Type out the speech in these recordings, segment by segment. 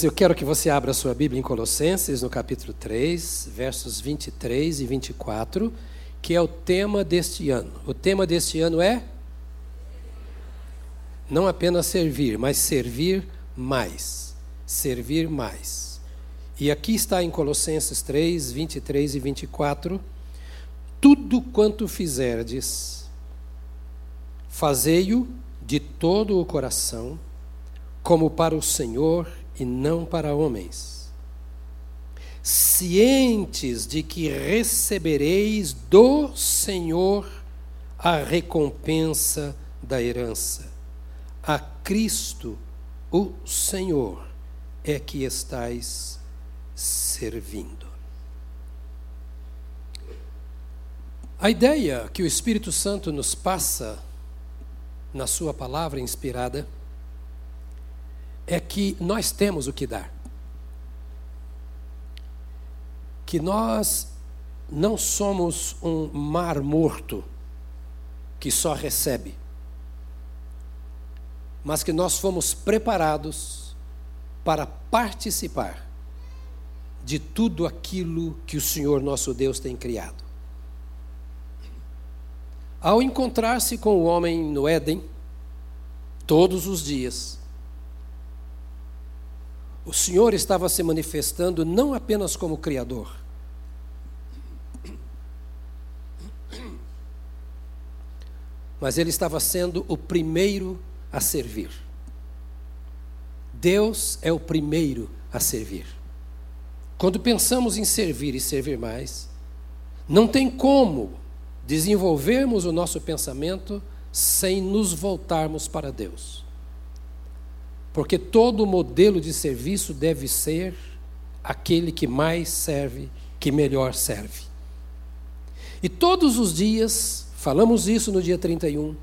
Eu quero que você abra sua Bíblia em Colossenses, no capítulo 3, versos 23 e 24, que é o tema deste ano. O tema deste ano é não apenas servir, mas servir mais. Servir mais. E aqui está em Colossenses 3, 23 e 24: Tudo quanto fizerdes, fazei-o de todo o coração, como para o Senhor e não para homens. Cientes de que recebereis do Senhor a recompensa da herança. A Cristo, o Senhor, é que estais servindo. A ideia que o Espírito Santo nos passa na Sua palavra inspirada é que nós temos o que dar. Que nós não somos um mar morto que só recebe, mas que nós fomos preparados para participar de tudo aquilo que o Senhor nosso Deus tem criado. Ao encontrar-se com o homem no Éden, todos os dias, o Senhor estava se manifestando não apenas como Criador, mas Ele estava sendo o primeiro a servir. Deus é o primeiro a servir. Quando pensamos em servir e servir mais, não tem como desenvolvermos o nosso pensamento sem nos voltarmos para Deus. Porque todo modelo de serviço deve ser aquele que mais serve, que melhor serve. E todos os dias, falamos isso no dia 31,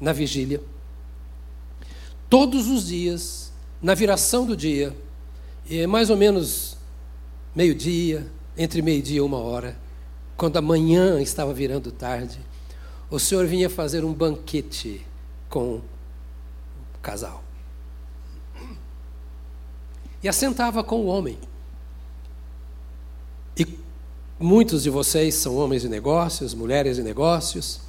na vigília, todos os dias, na viração do dia, e é mais ou menos meio-dia, entre meio-dia e uma hora, quando a manhã estava virando tarde, o Senhor vinha fazer um banquete com o casal. E assentava com o homem. E muitos de vocês são homens de negócios, mulheres de negócios,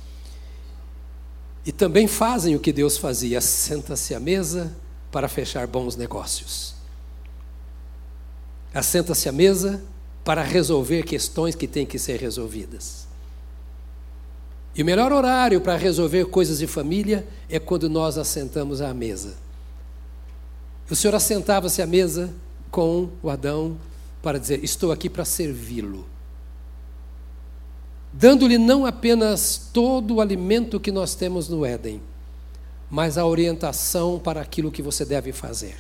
e também fazem o que Deus fazia: assenta-se à mesa para fechar bons negócios. Assenta-se à mesa para resolver questões que têm que ser resolvidas. E o melhor horário para resolver coisas de família é quando nós assentamos à mesa. O Senhor assentava-se à mesa com o Adão para dizer: Estou aqui para servi-lo. Dando-lhe não apenas todo o alimento que nós temos no Éden, mas a orientação para aquilo que você deve fazer.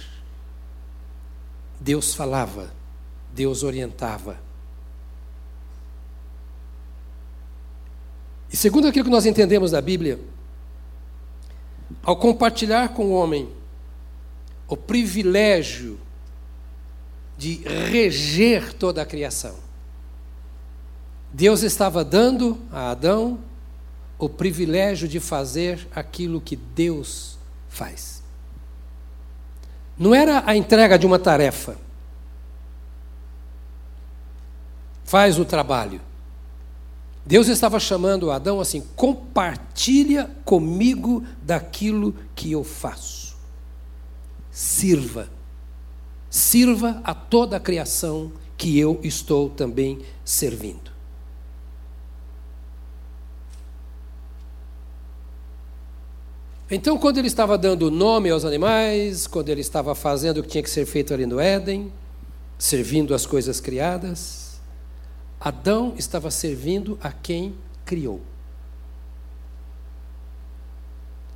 Deus falava, Deus orientava. E segundo aquilo que nós entendemos da Bíblia, ao compartilhar com o homem o privilégio de reger toda a criação, Deus estava dando a Adão o privilégio de fazer aquilo que Deus faz. Não era a entrega de uma tarefa. Faz o trabalho. Deus estava chamando Adão assim: compartilha comigo daquilo que eu faço. Sirva. Sirva a toda a criação que eu estou também servindo. Então, quando ele estava dando nome aos animais, quando ele estava fazendo o que tinha que ser feito ali no Éden, servindo as coisas criadas, Adão estava servindo a quem criou.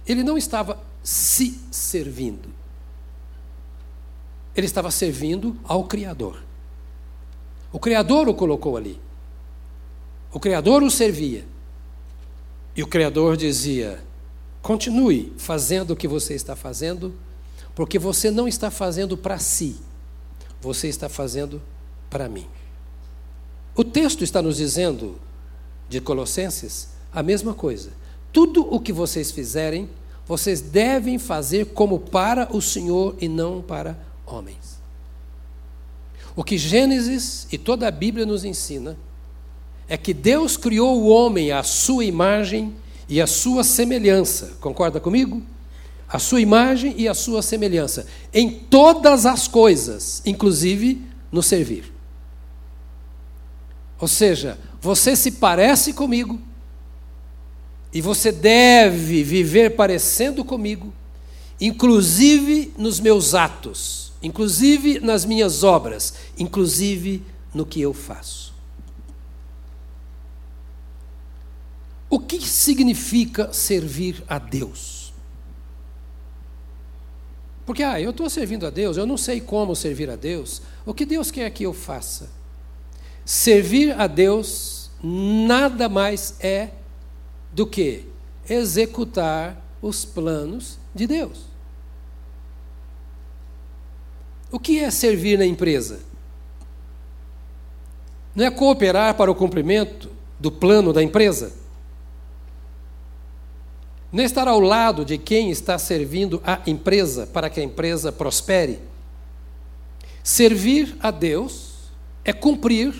Ele não estava se servindo. Ele estava servindo ao Criador. O Criador o colocou ali. O Criador o servia. E o Criador dizia: continue fazendo o que você está fazendo, porque você não está fazendo para si, você está fazendo para mim. O texto está nos dizendo, de Colossenses, a mesma coisa. Tudo o que vocês fizerem, vocês devem fazer como para o Senhor e não para homens. O que Gênesis e toda a Bíblia nos ensina é que Deus criou o homem à sua imagem e à sua semelhança. Concorda comigo? A sua imagem e a sua semelhança. Em todas as coisas, inclusive no servir. Ou seja, você se parece comigo e você deve viver parecendo comigo, inclusive nos meus atos, inclusive nas minhas obras, inclusive no que eu faço. O que significa servir a Deus? Porque, ah, eu estou servindo a Deus, eu não sei como servir a Deus. O que Deus quer que eu faça? Servir a Deus nada mais é do que executar os planos de Deus. O que é servir na empresa? Não é cooperar para o cumprimento do plano da empresa? Não é estar ao lado de quem está servindo a empresa para que a empresa prospere. Servir a Deus é cumprir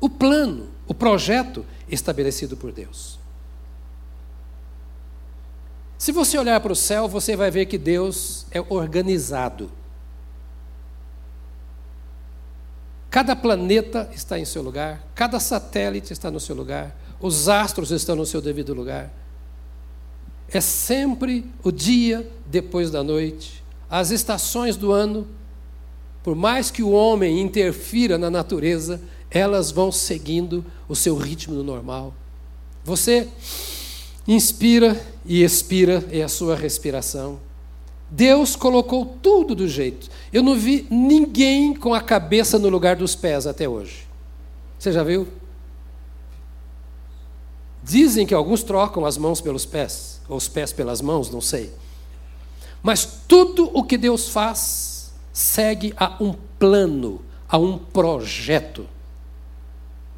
o plano, o projeto estabelecido por Deus. Se você olhar para o céu, você vai ver que Deus é organizado. Cada planeta está em seu lugar, cada satélite está no seu lugar, os astros estão no seu devido lugar. É sempre o dia depois da noite, as estações do ano, por mais que o homem interfira na natureza, elas vão seguindo o seu ritmo normal. Você inspira e expira, é a sua respiração. Deus colocou tudo do jeito. Eu não vi ninguém com a cabeça no lugar dos pés até hoje. Você já viu? Dizem que alguns trocam as mãos pelos pés, ou os pés pelas mãos, não sei. Mas tudo o que Deus faz segue a um plano, a um projeto.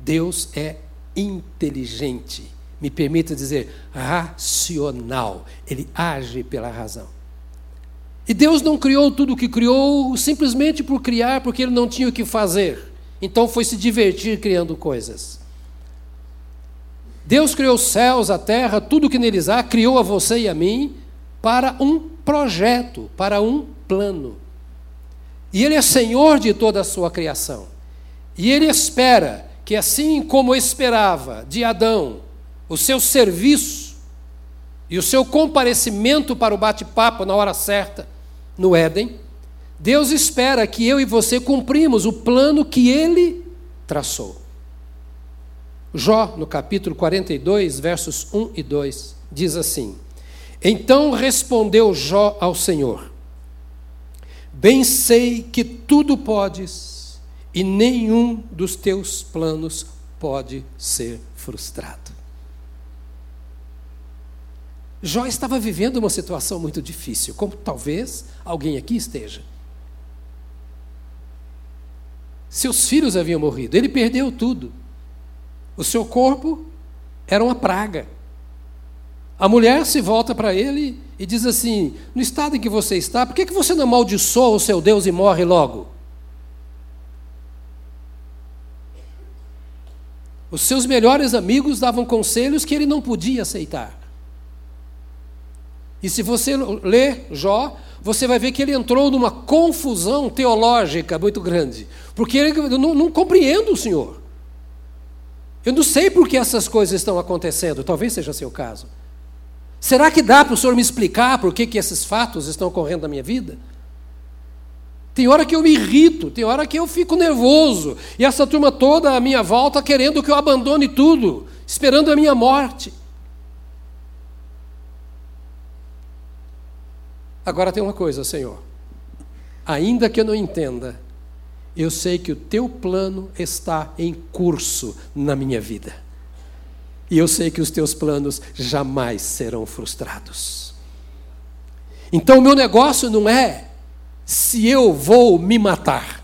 Deus é inteligente, me permita dizer, racional. Ele age pela razão. E Deus não criou tudo o que criou simplesmente por criar, porque ele não tinha o que fazer. Então foi se divertir criando coisas. Deus criou os céus, a terra, tudo que neles há, criou a você e a mim para um projeto, para um plano. E Ele é Senhor de toda a sua criação. E Ele espera que assim como esperava de Adão o seu serviço e o seu comparecimento para o bate-papo na hora certa no Éden, Deus espera que eu e você cumprimos o plano que ele traçou. Jó, no capítulo 42, versos 1 e 2, diz assim: Então respondeu Jó ao Senhor: Bem sei que tudo podes e nenhum dos teus planos pode ser frustrado. Jó estava vivendo uma situação muito difícil, como talvez alguém aqui esteja. Seus filhos haviam morrido, ele perdeu tudo. O seu corpo era uma praga. A mulher se volta para ele e diz assim: No estado em que você está, por que, que você não amaldiçoa o seu Deus e morre logo? Os seus melhores amigos davam conselhos que ele não podia aceitar. E se você ler Jó, você vai ver que ele entrou numa confusão teológica muito grande. Porque ele eu não, não compreendo o Senhor. Eu não sei por que essas coisas estão acontecendo, talvez seja seu caso. Será que dá para o Senhor me explicar por que, que esses fatos estão ocorrendo na minha vida? Tem hora que eu me irrito, tem hora que eu fico nervoso. E essa turma toda à minha volta querendo que eu abandone tudo, esperando a minha morte. Agora tem uma coisa, Senhor. Ainda que eu não entenda, eu sei que o teu plano está em curso na minha vida. E eu sei que os teus planos jamais serão frustrados. Então o meu negócio não é se eu vou me matar.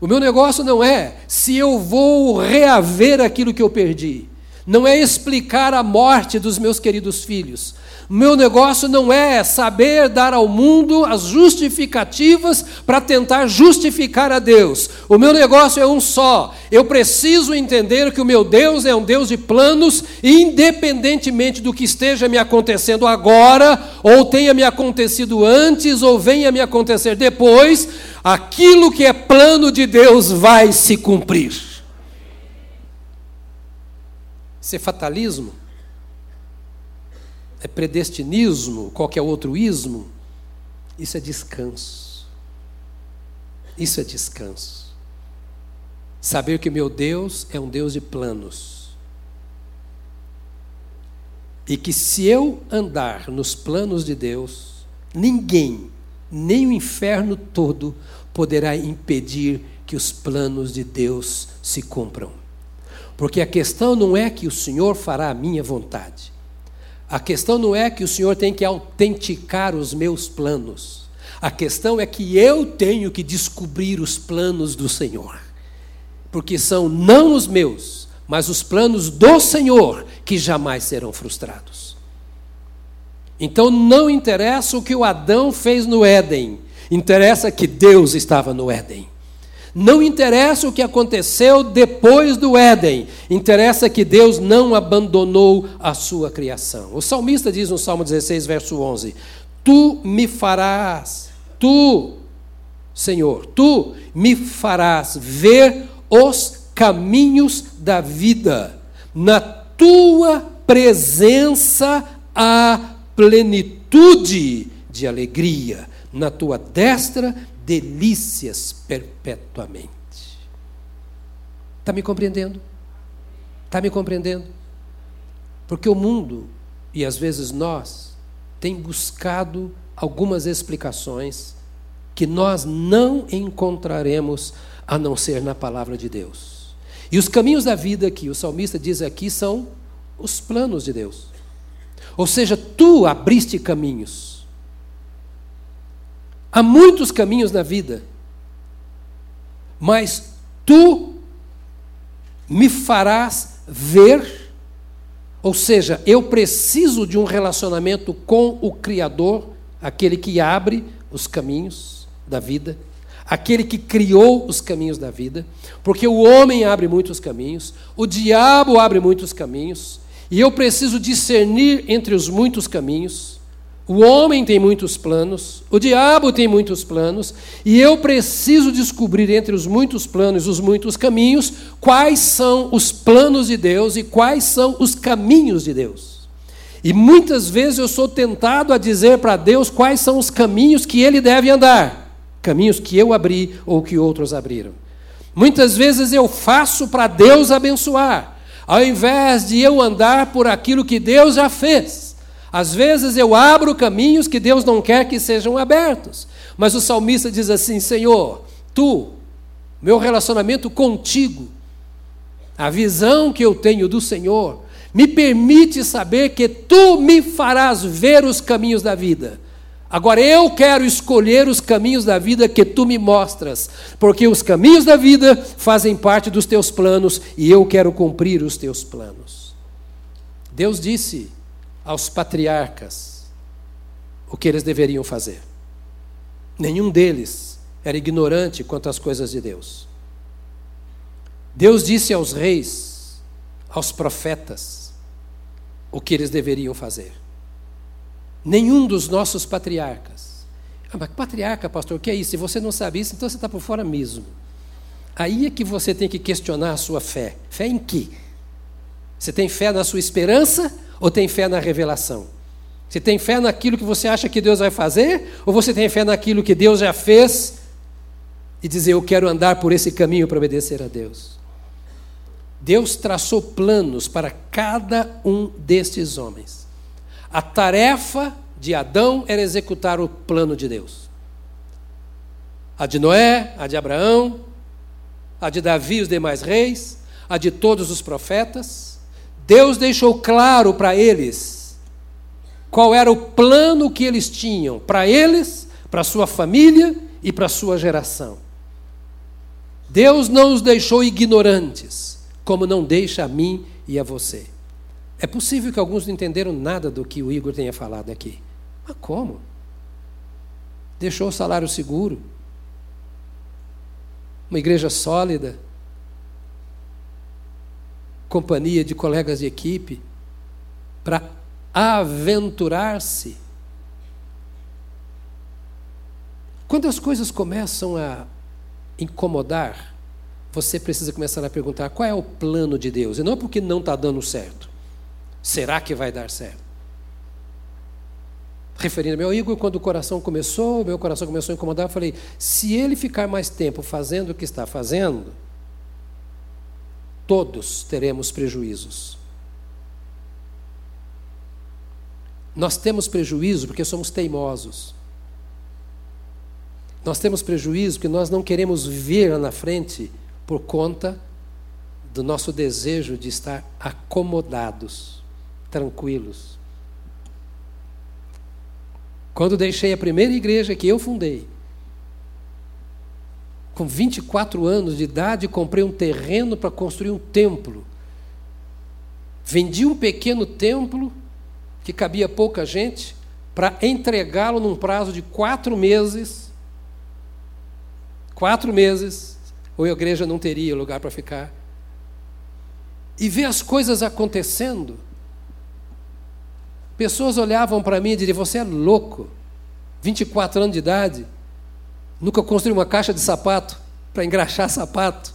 O meu negócio não é se eu vou reaver aquilo que eu perdi. Não é explicar a morte dos meus queridos filhos. Meu negócio não é saber dar ao mundo as justificativas para tentar justificar a Deus. O meu negócio é um só. Eu preciso entender que o meu Deus é um Deus de planos, independentemente do que esteja me acontecendo agora, ou tenha me acontecido antes, ou venha me acontecer depois, aquilo que é plano de Deus vai se cumprir. Isso é fatalismo? É predestinismo? Qualquer outro ismo? Isso é descanso. Isso é descanso. Saber que meu Deus é um Deus de planos. E que se eu andar nos planos de Deus, ninguém, nem o inferno todo, poderá impedir que os planos de Deus se cumpram. Porque a questão não é que o Senhor fará a minha vontade. A questão não é que o Senhor tem que autenticar os meus planos. A questão é que eu tenho que descobrir os planos do Senhor. Porque são não os meus, mas os planos do Senhor que jamais serão frustrados. Então não interessa o que o Adão fez no Éden, interessa que Deus estava no Éden. Não interessa o que aconteceu depois do Éden, interessa que Deus não abandonou a sua criação. O salmista diz no Salmo 16, verso 11: Tu me farás, tu, Senhor, tu me farás ver os caminhos da vida, na tua presença há plenitude de alegria, na tua destra delícias perpetuamente. Está me compreendendo? Está me compreendendo? Porque o mundo, e às vezes nós, tem buscado algumas explicações que nós não encontraremos a não ser na palavra de Deus. E os caminhos da vida que o salmista diz aqui são os planos de Deus. Ou seja, tu abriste caminhos Há muitos caminhos na vida, mas tu me farás ver, ou seja, eu preciso de um relacionamento com o Criador, aquele que abre os caminhos da vida, aquele que criou os caminhos da vida, porque o homem abre muitos caminhos, o diabo abre muitos caminhos, e eu preciso discernir entre os muitos caminhos. O homem tem muitos planos, o diabo tem muitos planos, e eu preciso descobrir entre os muitos planos, os muitos caminhos, quais são os planos de Deus e quais são os caminhos de Deus. E muitas vezes eu sou tentado a dizer para Deus quais são os caminhos que ele deve andar, caminhos que eu abri ou que outros abriram. Muitas vezes eu faço para Deus abençoar, ao invés de eu andar por aquilo que Deus já fez. Às vezes eu abro caminhos que Deus não quer que sejam abertos. Mas o salmista diz assim: Senhor, tu, meu relacionamento contigo, a visão que eu tenho do Senhor, me permite saber que tu me farás ver os caminhos da vida. Agora eu quero escolher os caminhos da vida que tu me mostras, porque os caminhos da vida fazem parte dos teus planos e eu quero cumprir os teus planos. Deus disse aos patriarcas o que eles deveriam fazer. Nenhum deles era ignorante quanto às coisas de Deus. Deus disse aos reis, aos profetas, o que eles deveriam fazer. Nenhum dos nossos patriarcas. Ah, mas patriarca, pastor, o que é isso? Se você não sabe isso, então você está por fora mesmo. Aí é que você tem que questionar a sua fé. Fé em quê? Você tem fé na sua esperança ou tem fé na revelação? Você tem fé naquilo que você acha que Deus vai fazer? Ou você tem fé naquilo que Deus já fez e dizer, eu quero andar por esse caminho para obedecer a Deus? Deus traçou planos para cada um destes homens. A tarefa de Adão era executar o plano de Deus. A de Noé, a de Abraão, a de Davi e os demais reis, a de todos os profetas Deus deixou claro para eles qual era o plano que eles tinham para eles, para sua família e para sua geração. Deus não os deixou ignorantes, como não deixa a mim e a você. É possível que alguns não entenderam nada do que o Igor tenha falado aqui. Mas como? Deixou o salário seguro, uma igreja sólida, companhia de colegas de equipe, para aventurar-se. Quando as coisas começam a incomodar, você precisa começar a perguntar qual é o plano de Deus, e não porque não está dando certo. Será que vai dar certo? Referindo ao Igor, quando o coração começou, meu coração começou a incomodar, eu falei: se ele ficar mais tempo fazendo o que está fazendo, todos teremos prejuízos. Nós temos prejuízo porque somos teimosos. Nós temos prejuízo porque nós não queremos ver lá na frente por conta do nosso desejo de estar acomodados, tranquilos. Quando deixei a primeira igreja que eu fundei, com 24 anos de idade, comprei um terreno para construir um templo. Vendi um pequeno templo, que cabia pouca gente, para entregá-lo num prazo de quatro meses. Quatro meses, ou a igreja não teria lugar para ficar. E ver as coisas acontecendo. Pessoas olhavam para mim e diziam: Você é louco, 24 anos de idade Nunca construí uma caixa de sapato para engraxar sapato.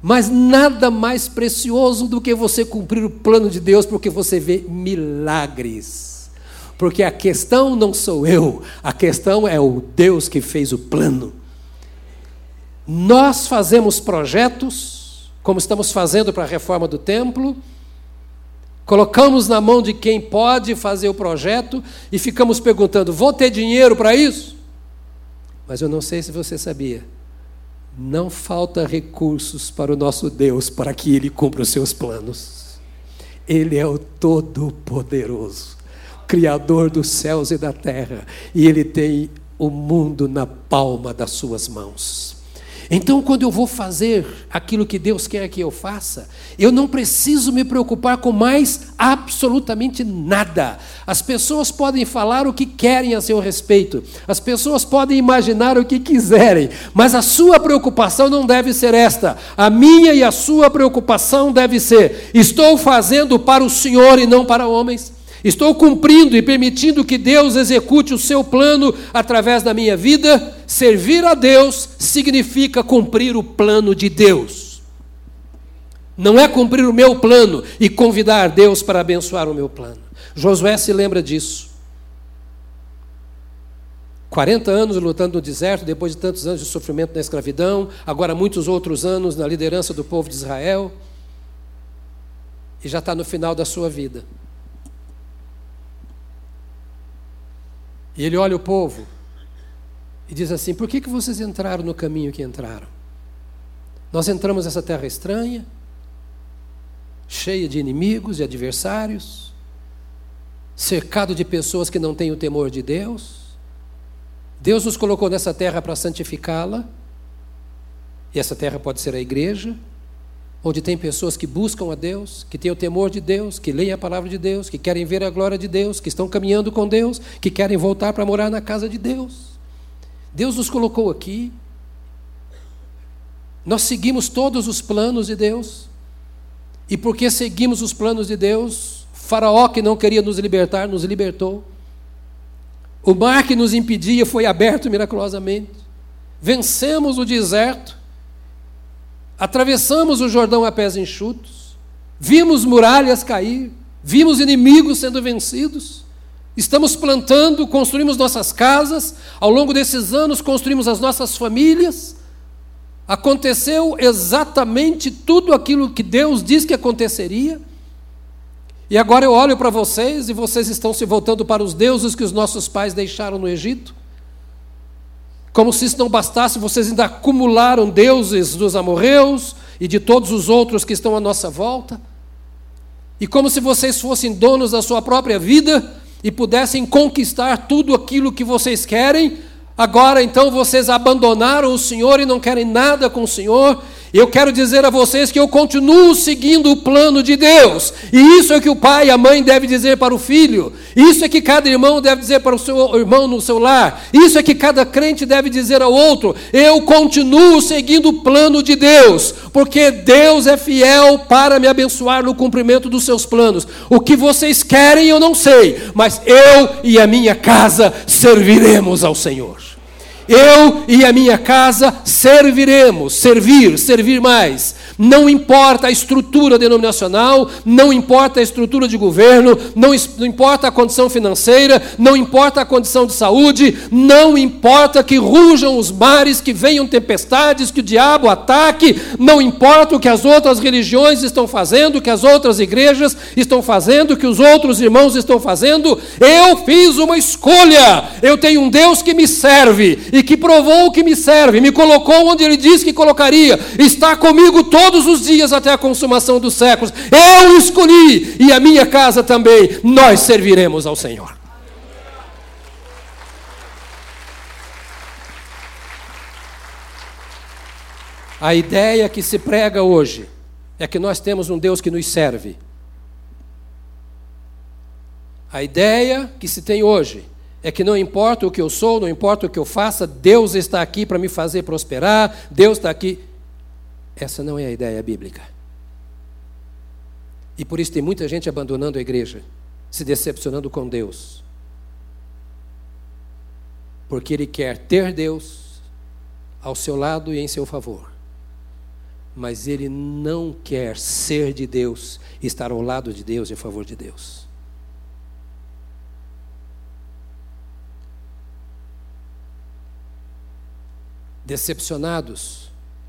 Mas nada mais precioso do que você cumprir o plano de Deus, porque você vê milagres. Porque a questão não sou eu, a questão é o Deus que fez o plano. Nós fazemos projetos, como estamos fazendo para a reforma do templo, colocamos na mão de quem pode fazer o projeto e ficamos perguntando: vou ter dinheiro para isso? Mas eu não sei se você sabia. Não falta recursos para o nosso Deus para que ele cumpra os seus planos. Ele é o Todo-Poderoso, Criador dos céus e da terra, e ele tem o mundo na palma das suas mãos. Então, quando eu vou fazer aquilo que Deus quer que eu faça, eu não preciso me preocupar com mais absolutamente nada. As pessoas podem falar o que querem a seu respeito, as pessoas podem imaginar o que quiserem, mas a sua preocupação não deve ser esta. A minha e a sua preocupação deve ser: estou fazendo para o Senhor e não para homens. Estou cumprindo e permitindo que Deus execute o seu plano através da minha vida. Servir a Deus significa cumprir o plano de Deus. Não é cumprir o meu plano e convidar Deus para abençoar o meu plano. Josué se lembra disso. 40 anos lutando no deserto, depois de tantos anos de sofrimento na escravidão, agora muitos outros anos na liderança do povo de Israel, e já está no final da sua vida. E ele olha o povo e diz assim: Por que, que vocês entraram no caminho que entraram? Nós entramos nessa terra estranha, cheia de inimigos e adversários, cercado de pessoas que não têm o temor de Deus. Deus nos colocou nessa terra para santificá-la, e essa terra pode ser a igreja, onde tem pessoas que buscam a Deus, que têm o temor de Deus, que leem a palavra de Deus, que querem ver a glória de Deus, que estão caminhando com Deus, que querem voltar para morar na casa de Deus. Deus nos colocou aqui. Nós seguimos todos os planos de Deus. E porque seguimos os planos de Deus, Faraó que não queria nos libertar, nos libertou. O mar que nos impedia foi aberto miraculosamente. Vencemos o deserto Atravessamos o Jordão a pés enxutos, vimos muralhas cair, vimos inimigos sendo vencidos. Estamos plantando, construímos nossas casas, ao longo desses anos construímos as nossas famílias. Aconteceu exatamente tudo aquilo que Deus disse que aconteceria. E agora eu olho para vocês e vocês estão se voltando para os deuses que os nossos pais deixaram no Egito. Como se isso não bastasse, vocês ainda acumularam deuses dos amorreus e de todos os outros que estão à nossa volta. E como se vocês fossem donos da sua própria vida e pudessem conquistar tudo aquilo que vocês querem, agora então vocês abandonaram o Senhor e não querem nada com o Senhor, Eu quero dizer a vocês que eu continuo seguindo o plano de Deus. E isso é que o pai e a mãe devem dizer para o filho. Isso é que cada irmão deve dizer para o seu irmão no seu lar. Isso é que cada crente deve dizer ao outro. Eu continuo seguindo o plano de Deus, porque Deus é fiel para me abençoar no cumprimento dos seus planos. O que vocês querem eu não sei, mas eu e a minha casa serviremos ao Senhor. Eu e a minha casa serviremos, servir, servir mais. Não importa a estrutura denominacional, não importa a estrutura de governo, não, não, importa a condição financeira, não importa a condição de saúde, não importa que rujam os mares, que venham tempestades, que o diabo ataque, não importa o que as outras religiões estão fazendo, o que as outras igrejas estão fazendo, o que os outros irmãos estão fazendo, eu fiz uma escolha. Eu tenho um Deus que me serve e que provou que me serve, me colocou onde ele disse que colocaria, está comigo todo todos os dias até a consumação dos séculos. Eu escolhi e a minha casa também. Nós serviremos ao Senhor. A ideia que se prega hoje é que nós temos um Deus que nos serve. A ideia que se tem hoje é que não importa o que eu sou, não importa o que eu faça, Deus está aqui para me fazer prosperar, Deus está aqui. Essa não é a ideia bíblica. E por isso tem muita gente abandonando a igreja, se decepcionando com Deus. Porque ele quer ter Deus ao seu lado e em seu favor. Mas ele não quer ser de Deus, estar ao lado de Deus e a favor de Deus. Decepcionados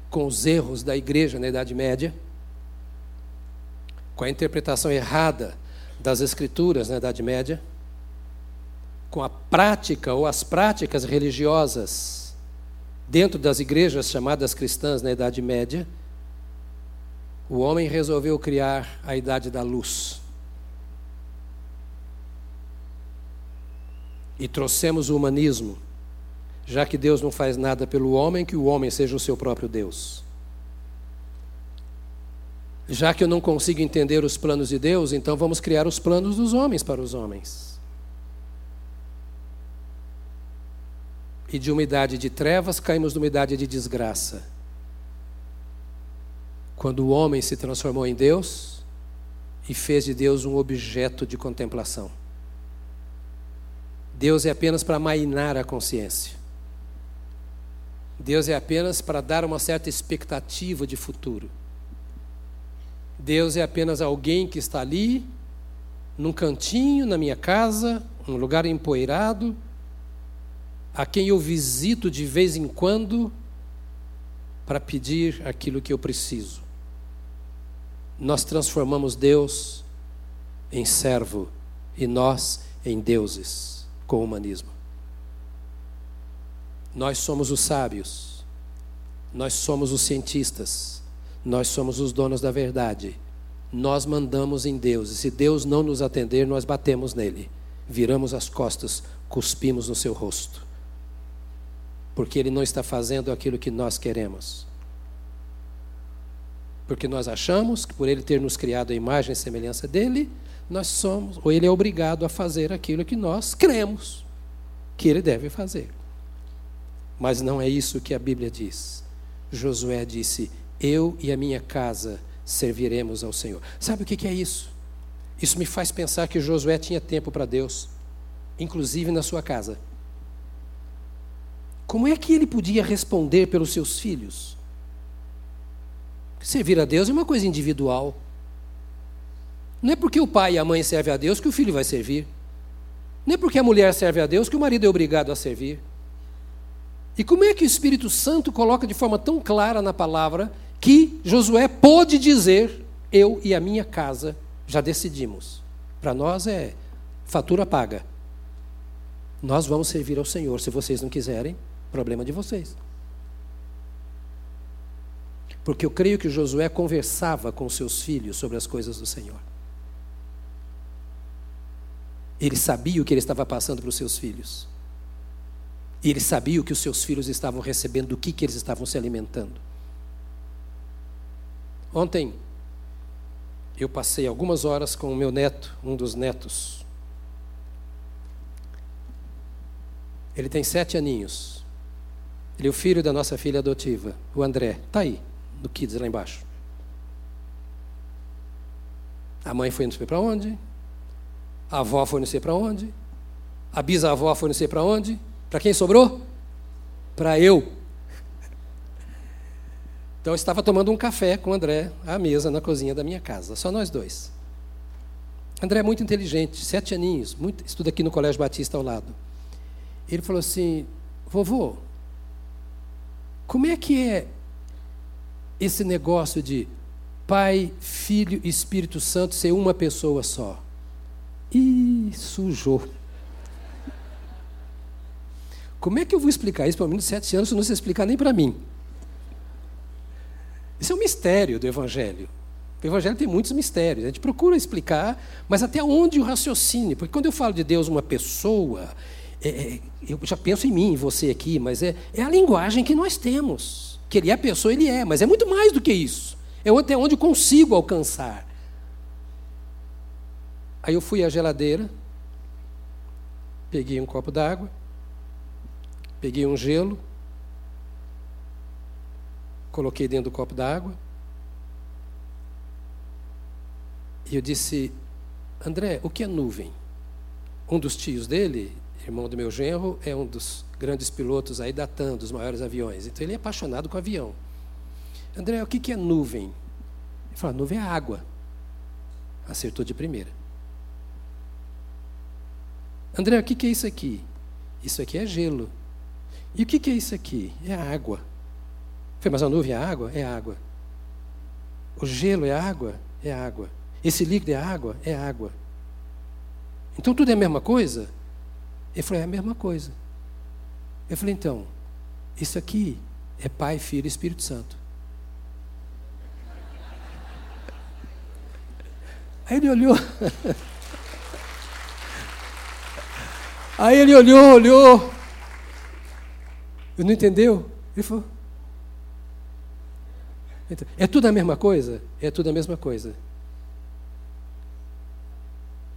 com os erros da igreja na Idade Média, com a interpretação errada das Escrituras na Idade Média, com a prática ou as práticas religiosas dentro das igrejas chamadas cristãs na Idade Média, o homem resolveu criar a Idade da Luz. E trouxemos o humanismo já que Deus não faz nada pelo homem, que o homem seja o seu próprio Deus. Já que eu não consigo entender os planos de Deus, então vamos criar os planos dos homens para os homens. E de uma idade de trevas caímos numa idade de desgraça. Quando o homem se transformou em Deus e fez de Deus um objeto de contemplação. Deus é apenas para mainar a consciência. Deus é apenas para dar uma certa expectativa de futuro. Deus é apenas alguém que está ali, num cantinho na minha casa, um lugar empoeirado, a quem eu visito de vez em quando para pedir aquilo que eu preciso. Nós transformamos Deus em servo e nós em deuses com o humanismo. Nós somos os sábios, nós somos os cientistas, nós somos os donos da verdade. Nós mandamos em Deus, e se Deus não nos atender, nós batemos nele, viramos as costas, cuspimos no seu rosto, porque ele não está fazendo aquilo que nós queremos. Porque nós achamos que por ele ter nos criado a imagem e semelhança dele, nós somos, ou ele é obrigado a fazer aquilo que nós cremos que ele deve fazer. Mas não é isso que a Bíblia diz. Josué disse: Eu e a minha casa serviremos ao Senhor. Sabe o que é isso? Isso me faz pensar que Josué tinha tempo para Deus, inclusive na sua casa. Como é que ele podia responder pelos seus filhos? Servir a Deus é uma coisa individual. Não é porque o pai e a mãe servem a Deus que o filho vai servir. Não é porque a mulher serve a Deus que o marido é obrigado a servir. E como é que o Espírito Santo coloca de forma tão clara na palavra que Josué pôde dizer: Eu e a minha casa já decidimos. Para nós é fatura paga. Nós vamos servir ao Senhor. Se vocês não quiserem, problema de vocês. Porque eu creio que Josué conversava com seus filhos sobre as coisas do Senhor. Ele sabia o que ele estava passando para os seus filhos. E ele sabia o que os seus filhos estavam recebendo, do que, que eles estavam se alimentando. Ontem eu passei algumas horas com o meu neto, um dos netos. Ele tem sete aninhos. Ele é o filho da nossa filha adotiva, o André. Está aí, no Kids lá embaixo. A mãe foi não sei para onde. A avó foi não sei para onde. A bisavó foi não sei para onde. Para quem sobrou? Para eu. Então eu estava tomando um café com o André à mesa na cozinha da minha casa, só nós dois. André é muito inteligente, sete aninhos, muito, estuda aqui no Colégio Batista ao lado. Ele falou assim: vovô, como é que é esse negócio de Pai, Filho e Espírito Santo ser uma pessoa só? Ih, sujou. Como é que eu vou explicar isso para um menino de sete anos se não se explicar nem para mim? Isso é um mistério do Evangelho. O Evangelho tem muitos mistérios. A gente procura explicar, mas até onde o raciocínio? Porque quando eu falo de Deus uma pessoa, é, é, eu já penso em mim, em você aqui, mas é, é a linguagem que nós temos. Que ele é pessoa, ele é, mas é muito mais do que isso. É até onde eu consigo alcançar. Aí eu fui à geladeira, peguei um copo d'água, peguei um gelo, coloquei dentro do copo d'água. E eu disse, André, o que é nuvem? Um dos tios dele, irmão do meu genro, é um dos grandes pilotos aí da TAM, dos maiores aviões. Então ele é apaixonado com avião. André, o que é nuvem? Ele falou, nuvem é água. Acertou de primeira. André, o que é isso aqui? Isso aqui é gelo. E o que é isso aqui? É água. Falei, mas a nuvem é água? É água. O gelo é água? É água. Esse líquido é água? É água. Então tudo é a mesma coisa? Ele falou, é a mesma coisa. Eu falei, então, isso aqui é Pai, Filho e Espírito Santo. Aí ele olhou. Aí ele olhou, olhou. Ele não entendeu? Ele falou, então, é tudo a mesma coisa? É tudo a mesma coisa.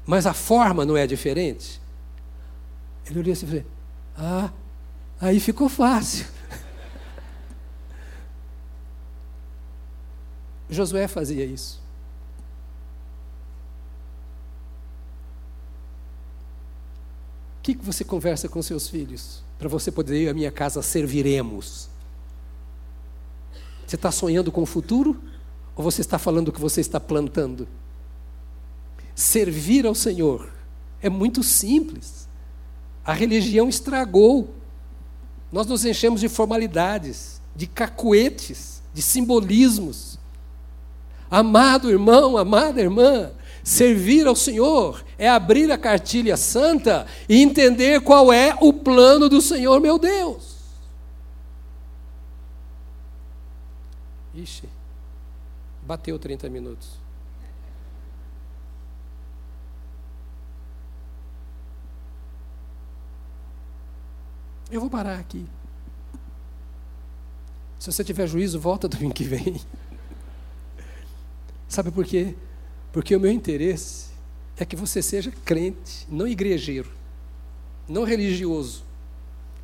Mas a forma não é diferente? Ele olhou assim e falou: Ah, aí ficou fácil. Josué fazia isso. O que, que você conversa com seus filhos? Para você poder ir à minha casa serviremos. Você está sonhando com o futuro? Ou você está falando o que você está plantando? Servir ao Senhor é muito simples. A religião estragou. Nós nos enchemos de formalidades, de cacuetes, de simbolismos. Amado irmão, amada irmã, servir ao Senhor é abrir a cartilha santa e entender qual é o plano do Senhor, meu Deus. Ixi, bateu 30 minutos. Eu vou parar aqui. Se você tiver juízo, volta domingo que vem. Sabe por quê? Porque o meu interesse é que você seja crente, não igrejeiro, não religioso.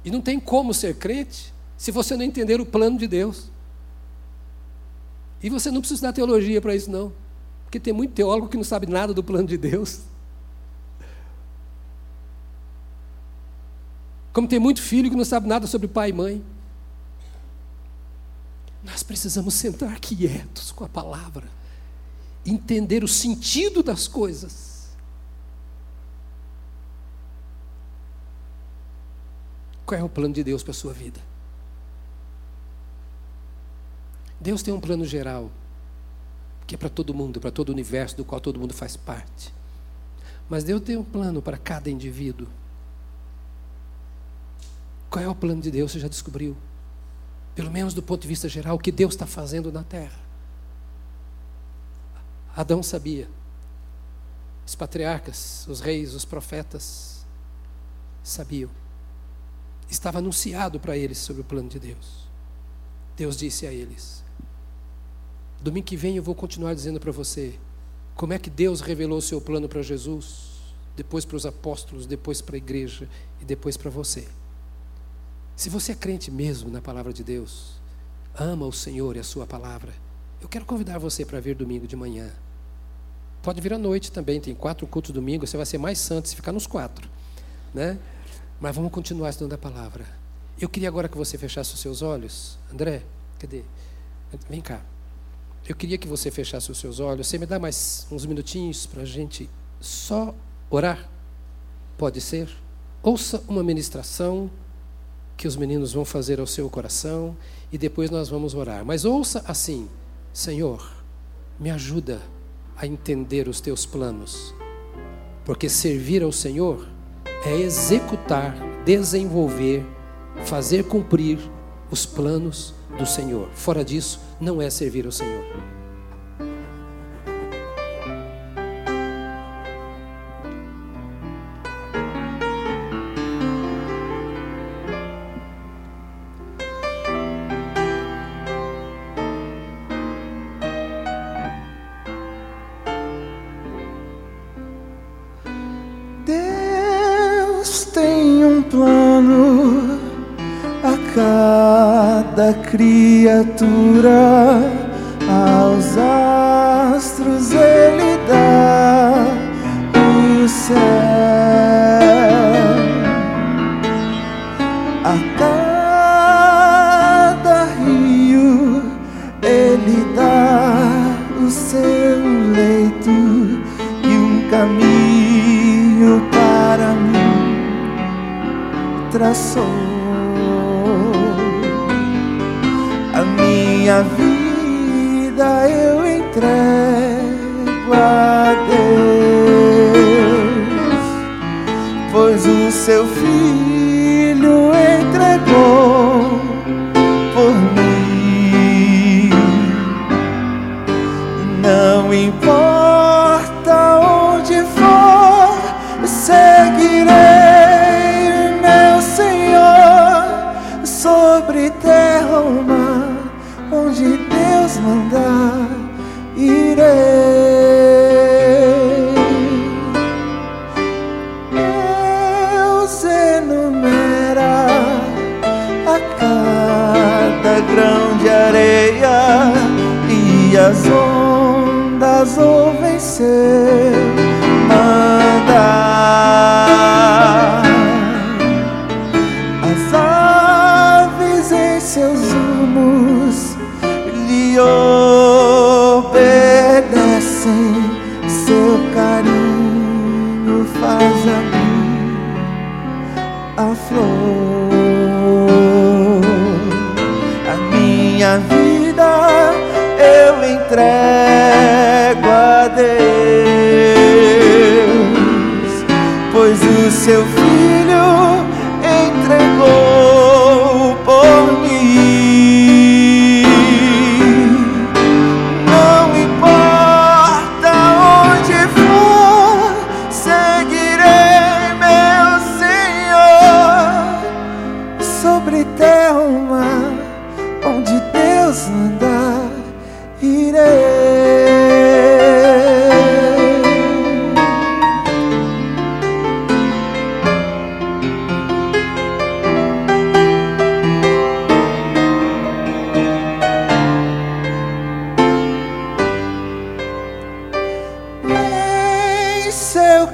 E não tem como ser crente se você não entender o plano de Deus. E você não precisa estudar teologia para isso, não. Porque tem muito teólogo que não sabe nada do plano de Deus. Como tem muito filho que não sabe nada sobre pai e mãe. Nós precisamos sentar quietos com a palavra, entender o sentido das coisas. Qual é o plano de Deus para a sua vida? Deus tem um plano geral, que é para todo mundo, para todo o universo do qual todo mundo faz parte. Mas Deus tem um plano para cada indivíduo. Qual é o plano de Deus? Você já descobriu? Pelo menos do ponto de vista geral, o que Deus está fazendo na terra. Adão sabia. Os patriarcas, os reis, os profetas sabiam. Estava anunciado para eles sobre o plano de Deus. Deus disse a eles: Domingo que vem eu vou continuar dizendo para você como é que Deus revelou o seu plano para Jesus, depois para os apóstolos, depois para a igreja e depois para você. Se você é crente mesmo na palavra de Deus, ama o Senhor e a sua palavra, eu quero convidar você para vir domingo de manhã. Pode vir à noite também, tem quatro cultos domingo, você vai ser mais santo se ficar nos quatro. Né? Mas vamos continuar estudando a palavra. Eu queria agora que você fechasse os seus olhos. André, cadê? Vem cá. Eu queria que você fechasse os seus olhos. Você me dá mais uns minutinhos para a gente só orar? Pode ser? Ouça uma ministração que os meninos vão fazer ao seu coração e depois nós vamos orar. Mas ouça assim: Senhor, me ajuda a entender os teus planos. Porque servir ao Senhor é executar, desenvolver, fazer cumprir os planos do Senhor. Fora disso, não é servir ao Senhor. Criatura aos astros eu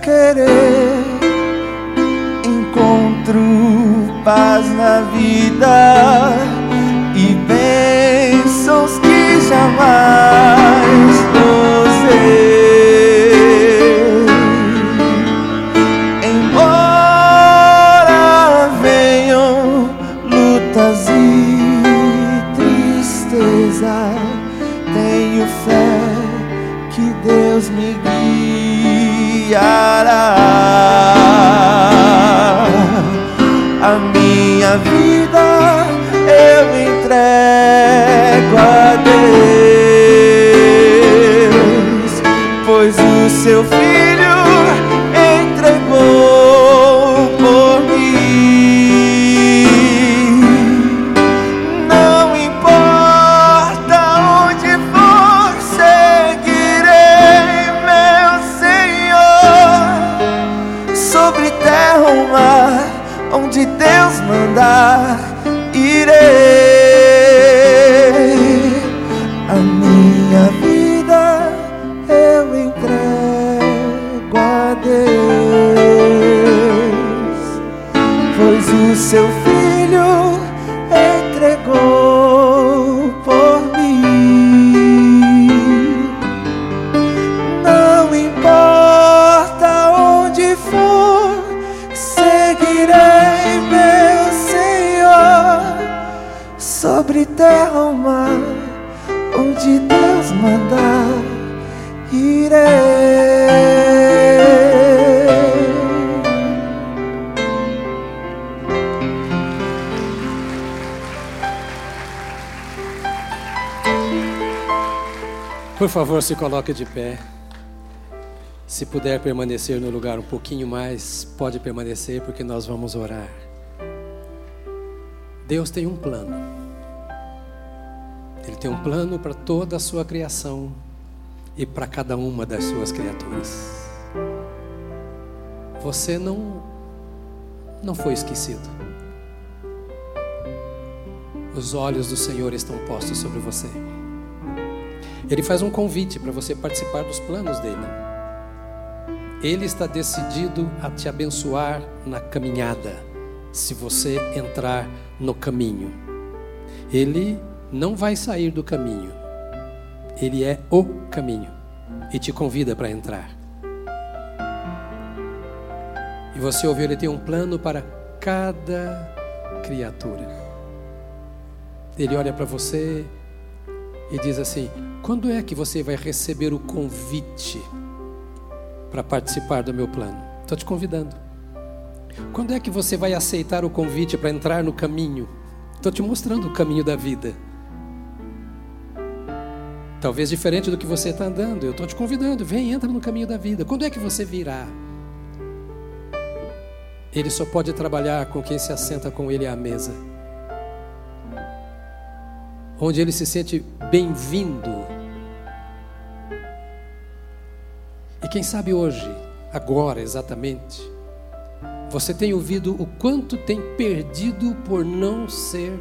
querer encontro paz na vida. Por favor, se coloque de pé. Se puder permanecer no lugar um pouquinho mais, pode permanecer, porque nós vamos orar. Deus tem um plano. Ele tem um plano para toda a sua criação e para cada uma das suas criaturas. Você não não foi esquecido. Os olhos do Senhor estão postos sobre você. Ele faz um convite para você participar dos planos dele. Ele está decidido a te abençoar na caminhada, se você entrar no caminho. Ele não vai sair do caminho, ele é o caminho e te convida para entrar. E você ouviu, ele tem um plano para cada criatura. Ele olha para você e diz assim: quando é que você vai receber o convite para participar do meu plano? Estou te convidando. Quando é que você vai aceitar o convite para entrar no caminho? Estou te mostrando o caminho da vida. Talvez diferente do que você está andando. Eu estou te convidando. Vem, entra no caminho da vida. Quando é que você virá? Ele só pode trabalhar com quem se assenta com ele à mesa. Onde ele se sente bem-vindo quem sabe hoje, agora exatamente, você tem ouvido o quanto tem perdido por não ser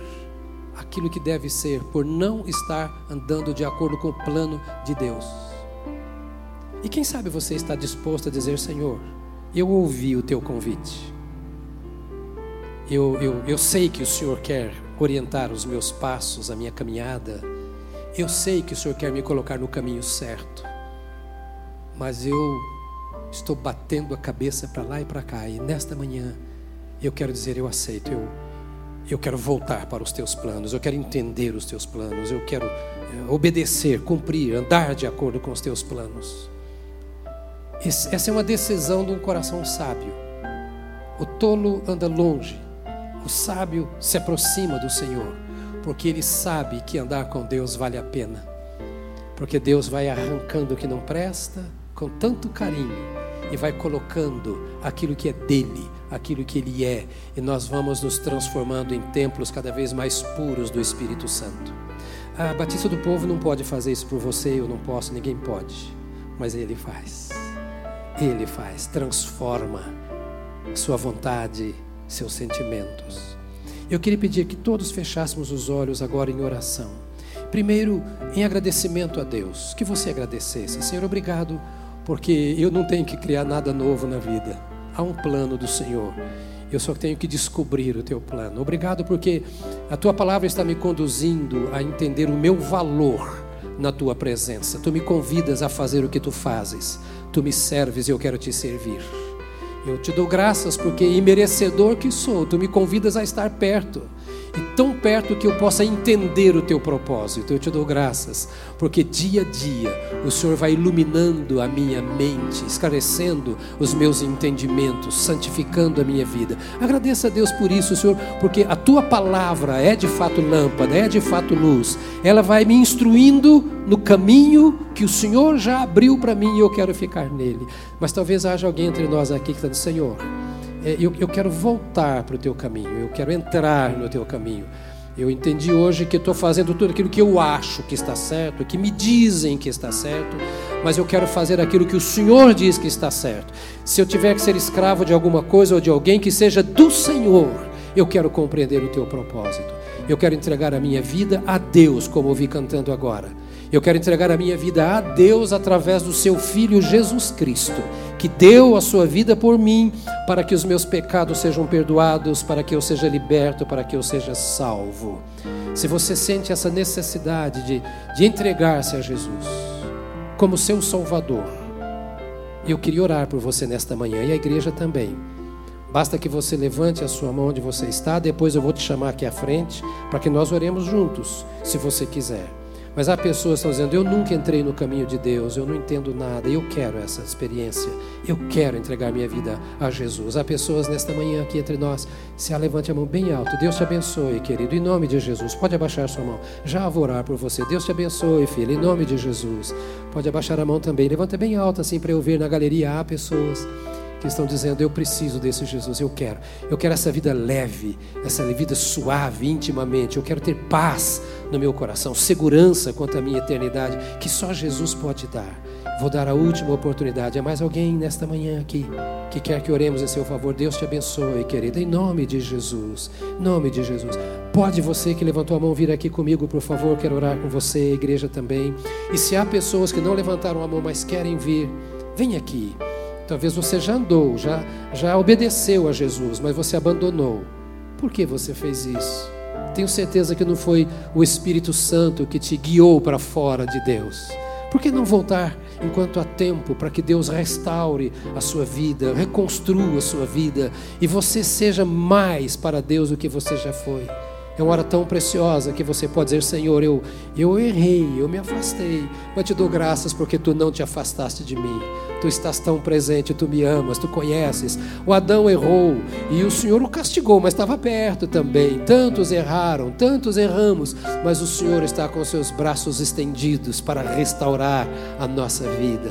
aquilo que deve ser, por não estar andando de acordo com o plano de Deus. E quem sabe você está disposto a dizer: Senhor, eu ouvi o teu convite. Eu, eu, eu sei que o Senhor quer orientar os meus passos, a minha caminhada. Eu sei que o Senhor quer me colocar no caminho certo mas eu estou batendo a cabeça para lá e para cá, e nesta manhã eu quero dizer: eu aceito, eu, eu quero voltar para os teus planos, eu quero entender os teus planos, eu quero é, obedecer, cumprir, andar de acordo com os teus planos. Esse, essa é uma decisão de um coração sábio. O tolo anda longe, o sábio se aproxima do Senhor, porque ele sabe que andar com Deus vale a pena, porque Deus vai arrancando o que não presta com tanto carinho e vai colocando aquilo que é dele, aquilo que ele é, e nós vamos nos transformando em templos cada vez mais puros do Espírito Santo. A Batista do Povo não pode fazer isso por você, eu não posso, ninguém pode, mas ele faz. Ele faz, transforma sua vontade, seus sentimentos. Eu queria pedir que todos fechássemos os olhos agora em oração. Primeiro, em agradecimento a Deus, que você agradecesse. Senhor, obrigado porque eu não tenho que criar nada novo na vida. Há um plano do Senhor. Eu só tenho que descobrir o teu plano. Obrigado porque a tua palavra está me conduzindo a entender o meu valor na tua presença. Tu me convidas a fazer o que tu fazes. Tu me serves e eu quero te servir. Eu te dou graças porque, imerecedor que sou, tu me convidas a estar perto e tão perto que eu possa entender o teu propósito. Eu te dou graças, porque dia a dia o Senhor vai iluminando a minha mente, esclarecendo os meus entendimentos, santificando a minha vida. Agradeça a Deus por isso, Senhor, porque a tua palavra é de fato lâmpada, é de fato luz. Ela vai me instruindo no caminho que o Senhor já abriu para mim e eu quero ficar nele. Mas talvez haja alguém entre nós aqui que está dizendo, Senhor, eu, eu quero voltar para o teu caminho, eu quero entrar no teu caminho. Eu entendi hoje que estou fazendo tudo aquilo que eu acho que está certo, que me dizem que está certo, mas eu quero fazer aquilo que o Senhor diz que está certo. Se eu tiver que ser escravo de alguma coisa ou de alguém que seja do Senhor, eu quero compreender o teu propósito. Eu quero entregar a minha vida a Deus, como ouvi cantando agora. Eu quero entregar a minha vida a Deus através do seu Filho Jesus Cristo, que deu a sua vida por mim, para que os meus pecados sejam perdoados, para que eu seja liberto, para que eu seja salvo. Se você sente essa necessidade de, de entregar-se a Jesus como seu Salvador, eu queria orar por você nesta manhã e a igreja também. Basta que você levante a sua mão onde você está, depois eu vou te chamar aqui à frente para que nós oremos juntos, se você quiser. Mas há pessoas que estão dizendo: Eu nunca entrei no caminho de Deus, eu não entendo nada, eu quero essa experiência, eu quero entregar minha vida a Jesus. Há pessoas nesta manhã aqui entre nós, se a levante a mão bem alto. Deus te abençoe, querido, em nome de Jesus. Pode abaixar sua mão, já vou orar por você. Deus te abençoe, filho, em nome de Jesus. Pode abaixar a mão também, levanta bem alto assim para eu ver na galeria. Há pessoas que estão dizendo: Eu preciso desse Jesus, eu quero. Eu quero essa vida leve, essa vida suave, intimamente. Eu quero ter paz no meu coração, segurança quanto à minha eternidade, que só Jesus pode dar. Vou dar a última oportunidade. Há mais alguém nesta manhã aqui que quer que oremos em seu favor? Deus te abençoe, querida, em nome de Jesus. Nome de Jesus. Pode você que levantou a mão vir aqui comigo, por favor, quero orar com você, a igreja também. E se há pessoas que não levantaram a mão, mas querem vir, vem aqui. Talvez você já andou, já, já obedeceu a Jesus, mas você abandonou. Por que você fez isso? Tenho certeza que não foi o Espírito Santo que te guiou para fora de Deus. Por que não voltar enquanto há tempo para que Deus restaure a sua vida, reconstrua a sua vida e você seja mais para Deus do que você já foi? É uma hora tão preciosa que você pode dizer: Senhor, eu, eu errei, eu me afastei, mas te dou graças porque tu não te afastaste de mim. Tu estás tão presente, tu me amas, tu conheces. O Adão errou e o Senhor o castigou, mas estava perto também. Tantos erraram, tantos erramos, mas o Senhor está com seus braços estendidos para restaurar a nossa vida.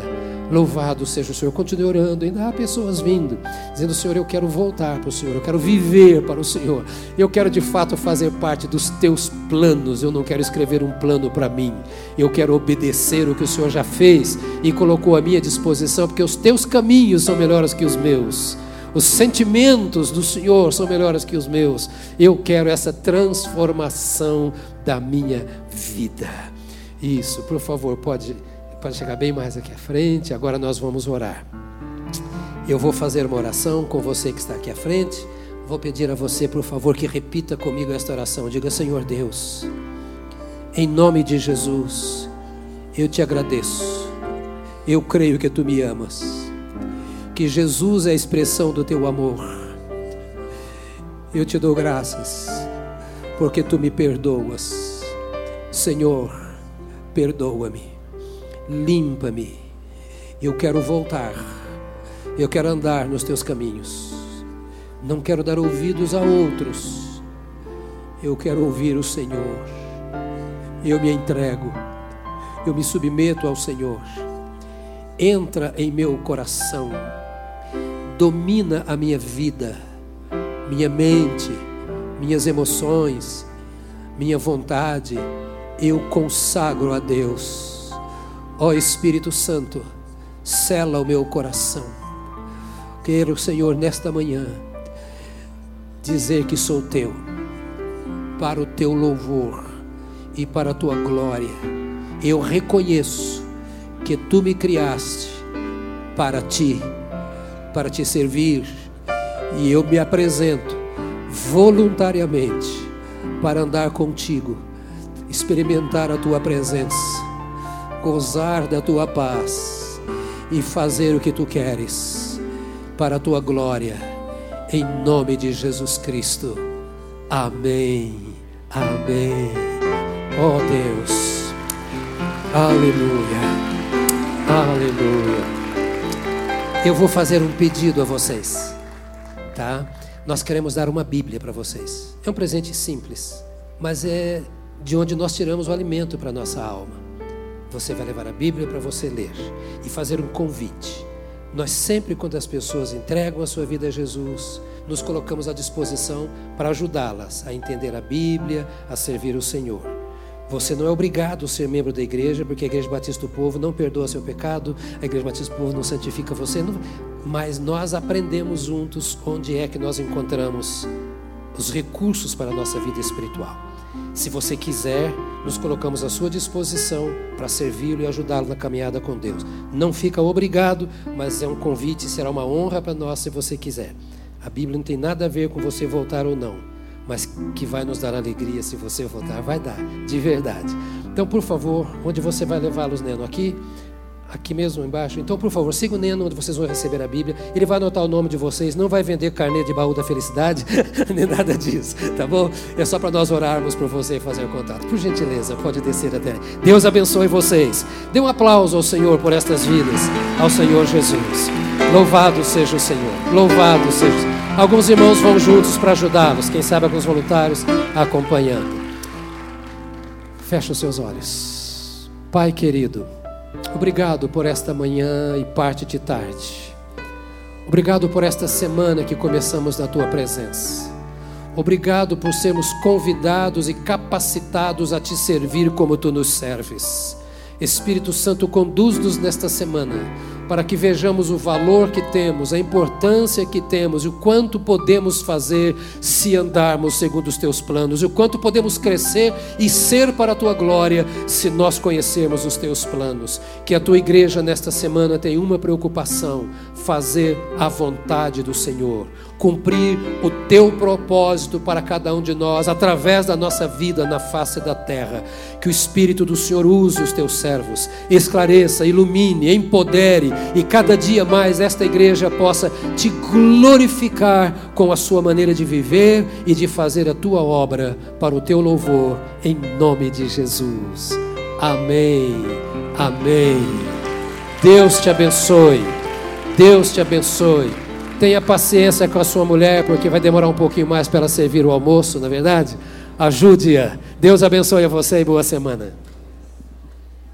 Louvado seja o Senhor. Continue orando. Ainda há pessoas vindo, dizendo: Senhor, eu quero voltar para o Senhor, eu quero viver para o Senhor. Eu quero de fato fazer parte dos teus planos. Eu não quero escrever um plano para mim. Eu quero obedecer o que o Senhor já fez e colocou à minha disposição, porque os teus caminhos são melhores que os meus. Os sentimentos do Senhor são melhores que os meus. Eu quero essa transformação da minha vida. Isso, por favor, pode Pode chegar bem mais aqui à frente. Agora nós vamos orar. Eu vou fazer uma oração com você que está aqui à frente. Vou pedir a você, por favor, que repita comigo esta oração. Diga, Senhor Deus, em nome de Jesus, eu te agradeço. Eu creio que tu me amas. Que Jesus é a expressão do teu amor. Eu te dou graças, porque tu me perdoas. Senhor, perdoa-me limpa-me. Eu quero voltar. Eu quero andar nos teus caminhos. Não quero dar ouvidos a outros. Eu quero ouvir o Senhor. Eu me entrego. Eu me submeto ao Senhor. Entra em meu coração. Domina a minha vida, minha mente, minhas emoções, minha vontade. Eu consagro a Deus Ó oh, Espírito Santo, sela o meu coração. Quero, Senhor, nesta manhã, dizer que sou teu, para o teu louvor e para a tua glória. Eu reconheço que tu me criaste para ti, para te servir, e eu me apresento voluntariamente para andar contigo, experimentar a tua presença gozar da tua paz e fazer o que tu queres para a tua glória, em nome de Jesus Cristo. Amém. Amém. Oh Deus. Aleluia. Aleluia. Eu vou fazer um pedido a vocês, tá? Nós queremos dar uma Bíblia para vocês. É um presente simples, mas é de onde nós tiramos o alimento para nossa alma. Você vai levar a Bíblia para você ler e fazer um convite. Nós sempre, quando as pessoas entregam a sua vida a Jesus, nos colocamos à disposição para ajudá-las a entender a Bíblia, a servir o Senhor. Você não é obrigado a ser membro da igreja, porque a Igreja Batista do Povo não perdoa seu pecado, a Igreja Batista do Povo não santifica você, não, mas nós aprendemos juntos onde é que nós encontramos os recursos para a nossa vida espiritual. Se você quiser, nos colocamos à sua disposição para servi-lo e ajudá-lo na caminhada com Deus. Não fica obrigado, mas é um convite, será uma honra para nós se você quiser. A Bíblia não tem nada a ver com você voltar ou não, mas que vai nos dar alegria se você voltar, vai dar, de verdade. Então, por favor, onde você vai levá-los, Neno? Aqui? Aqui mesmo embaixo. Então, por favor, siga o Neno onde vocês vão receber a Bíblia. Ele vai anotar o nome de vocês, não vai vender carnê de baú da felicidade, nem nada disso, tá bom? É só para nós orarmos por você e fazer o contato. Por gentileza, pode descer até. Deus abençoe vocês. Dê um aplauso ao Senhor por estas vidas, ao Senhor Jesus. Louvado seja o Senhor. Louvado seja. Alguns irmãos vão juntos para ajudá-los, quem sabe alguns voluntários acompanhando. Feche os seus olhos. Pai querido, Obrigado por esta manhã e parte de tarde. Obrigado por esta semana que começamos na tua presença. Obrigado por sermos convidados e capacitados a te servir como tu nos serves. Espírito Santo, conduz-nos nesta semana para que vejamos o valor que temos, a importância que temos e o quanto podemos fazer se andarmos segundo os teus planos, o quanto podemos crescer e ser para a tua glória se nós conhecermos os teus planos. Que a tua igreja nesta semana tenha uma preocupação: fazer a vontade do Senhor cumprir o teu propósito para cada um de nós, através da nossa vida na face da terra. Que o Espírito do Senhor use os teus servos, esclareça, ilumine, empodere e cada dia mais esta igreja possa te glorificar com a sua maneira de viver e de fazer a tua obra para o teu louvor, em nome de Jesus. Amém. Amém. Deus te abençoe. Deus te abençoe. Tenha paciência com a sua mulher, porque vai demorar um pouquinho mais para ela servir o almoço, na é verdade? Ajude-a. Deus abençoe a você e boa semana.